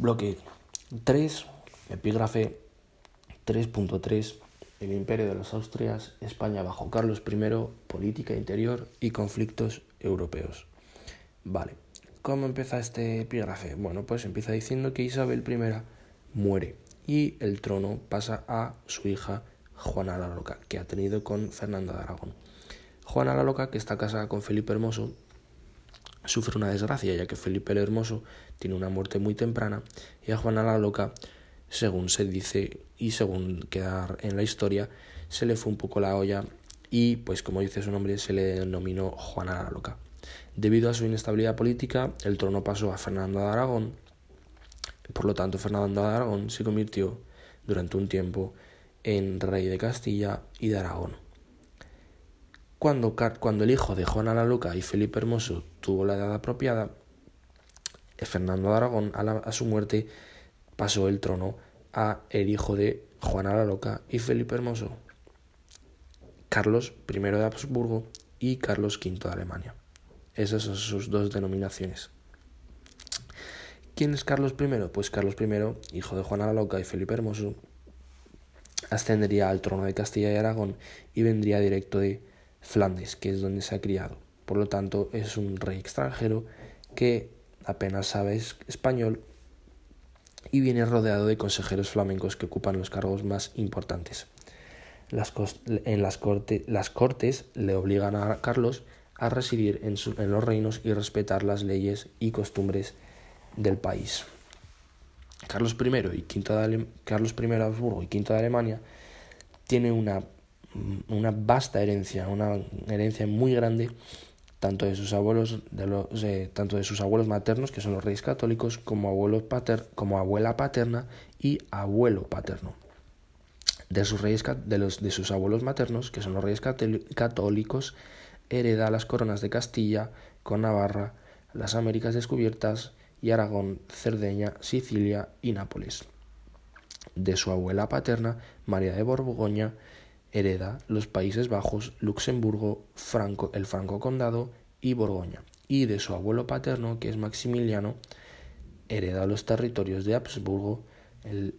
Bloque 3, epígrafe 3.3, el imperio de los Austrias, España bajo Carlos I, política interior y conflictos europeos. Vale, ¿cómo empieza este epígrafe? Bueno, pues empieza diciendo que Isabel I muere y el trono pasa a su hija Juana la Loca, que ha tenido con Fernando de Aragón. Juana la Loca, que está casada con Felipe Hermoso, sufre una desgracia, ya que Felipe el Hermoso tiene una muerte muy temprana y a Juana la Loca, según se dice y según queda en la historia, se le fue un poco la olla y, pues como dice su nombre, se le denominó Juana la Loca. Debido a su inestabilidad política, el trono pasó a Fernando de Aragón. Por lo tanto, Fernando de Aragón se convirtió durante un tiempo en rey de Castilla y de Aragón. Cuando, el hijo de Juana la Loca y Felipe Hermoso tuvo la edad apropiada, Fernando de Aragón, a, su muerte, pasó el trono a el hijo de Juana la Loca y Felipe Hermoso, Carlos I de Habsburgo y Carlos V de Alemania. Esas son sus dos denominaciones. ¿Quién es Carlos I? Pues Carlos I, hijo de Juana la Loca y Felipe Hermoso, ascendería al trono de Castilla y Aragón y vendría directo de Flandes, que es donde se ha criado. Por lo tanto, es un rey extranjero que apenas sabe español y viene rodeado de consejeros flamencos que ocupan los cargos más importantes. Las en las, las cortes le obligan a Carlos a residir en, en, los reinos y respetar las leyes y costumbres del país. Carlos I y Carlos I de Habsburgo y Quinto de Alemania tiene una una vasta herencia, una herencia muy grande tanto de sus abuelos de los, tanto de sus abuelos maternos que son los reyes católicos como abuelo como abuela paterna y abuelo paterno. De sus reyes de los de sus abuelos maternos que son los reyes católicos hereda las coronas de Castilla con Navarra las Américas descubiertas y Aragón Cerdeña Sicilia y Nápoles. De su abuela paterna María de Borgoña hereda los Países Bajos, Luxemburgo, Franco, el Franco Condado y Borgoña. Y de su abuelo paterno, que es Maximiliano, hereda los territorios de Habsburgo, el,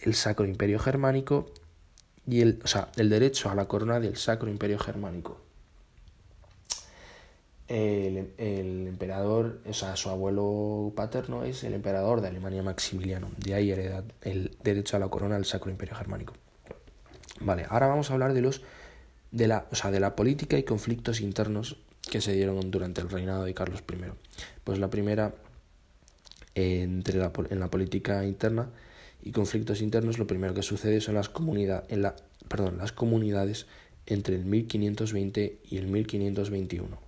el Sacro Imperio Germánico y el, o sea, el derecho a la corona del Sacro Imperio Germánico el, emperador, o sea, su abuelo paterno es el emperador de Alemania Maximiliano. De ahí hereda el derecho a la corona del Sacro Imperio Germánico. Vale, ahora vamos a hablar de los de la, o sea, de la política y conflictos internos que se dieron durante el reinado de Carlos I. Pues la primera entre la, en la política interna y conflictos internos, lo primero que sucede son las comunidades, en la, perdón, las comunidades entre el 1520 y el 1521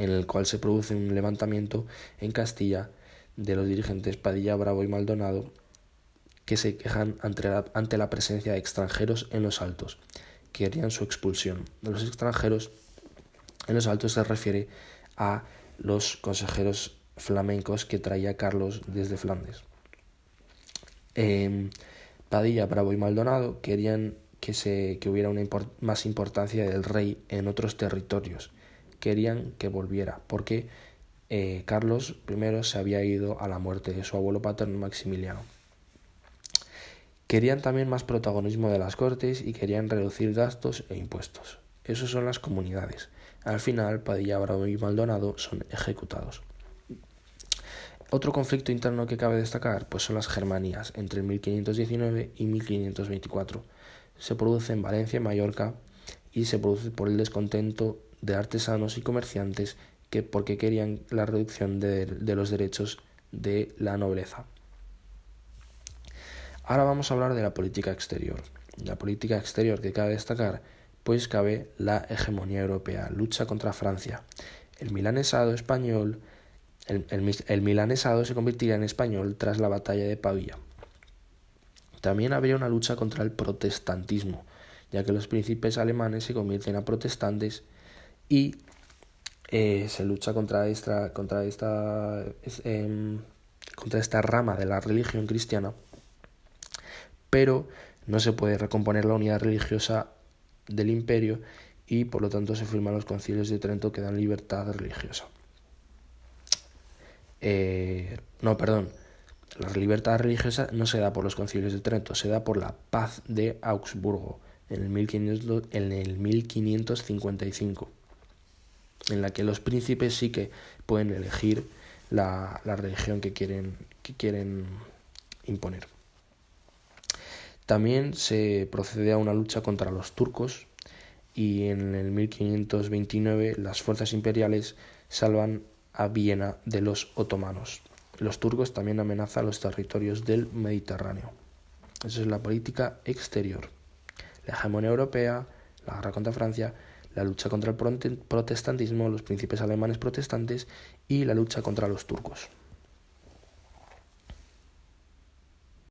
en el cual se produce un levantamiento en Castilla de los dirigentes Padilla, Bravo y Maldonado, que se quejan ante la, presencia de extranjeros en los altos, que querían su expulsión. De los extranjeros en los altos se refiere a los consejeros flamencos que traía Carlos desde Flandes. Em, Padilla, Bravo y Maldonado querían que, se, que hubiera una más importancia del rey en otros territorios querían que volviera, porque eh, Carlos I se había ido a la muerte de su abuelo paterno Maximiliano. Querían también más protagonismo de las cortes y querían reducir gastos e impuestos. Esas son las comunidades. Al final, Padilla, Bravo y Maldonado son ejecutados. Otro conflicto interno que cabe destacar pues son las Germanías entre 1519 y 1524. Se produce en Valencia y Mallorca y se produce por el descontento de artesanos y comerciantes que porque querían la reducción de, los derechos de la nobleza. Ahora vamos a hablar de la política exterior. La política exterior que cabe destacar, pues cabe la hegemonía europea, lucha contra Francia. El milanesado español, el, el milanesado se convertiría en español tras la batalla de Pavía. También habría una lucha contra el protestantismo, ya que los príncipes alemanes se convierten a protestantes y eh, se lucha contra esta, contra esta, em, contra esta rama de la religión cristiana, pero no se puede recomponer la unidad religiosa del imperio y por lo tanto se firman los concilios de Trento que dan libertad religiosa. eh, no, perdón, la libertad religiosa no se da por los concilios de Trento, se da por la paz de Augsburgo en el, en el 1555, en la que los príncipes sí que pueden elegir la, la religión que quieren, que quieren imponer. También se procede a una lucha contra los turcos y en el 1529 las fuerzas imperiales salvan a Viena de los otomanos. Los turcos también amenazan los territorios del Mediterráneo. Esa es la política exterior. La hegemonía europea, la guerra contra Francia, la lucha contra el protestantismo, los príncipes alemanes protestantes y la lucha contra los turcos.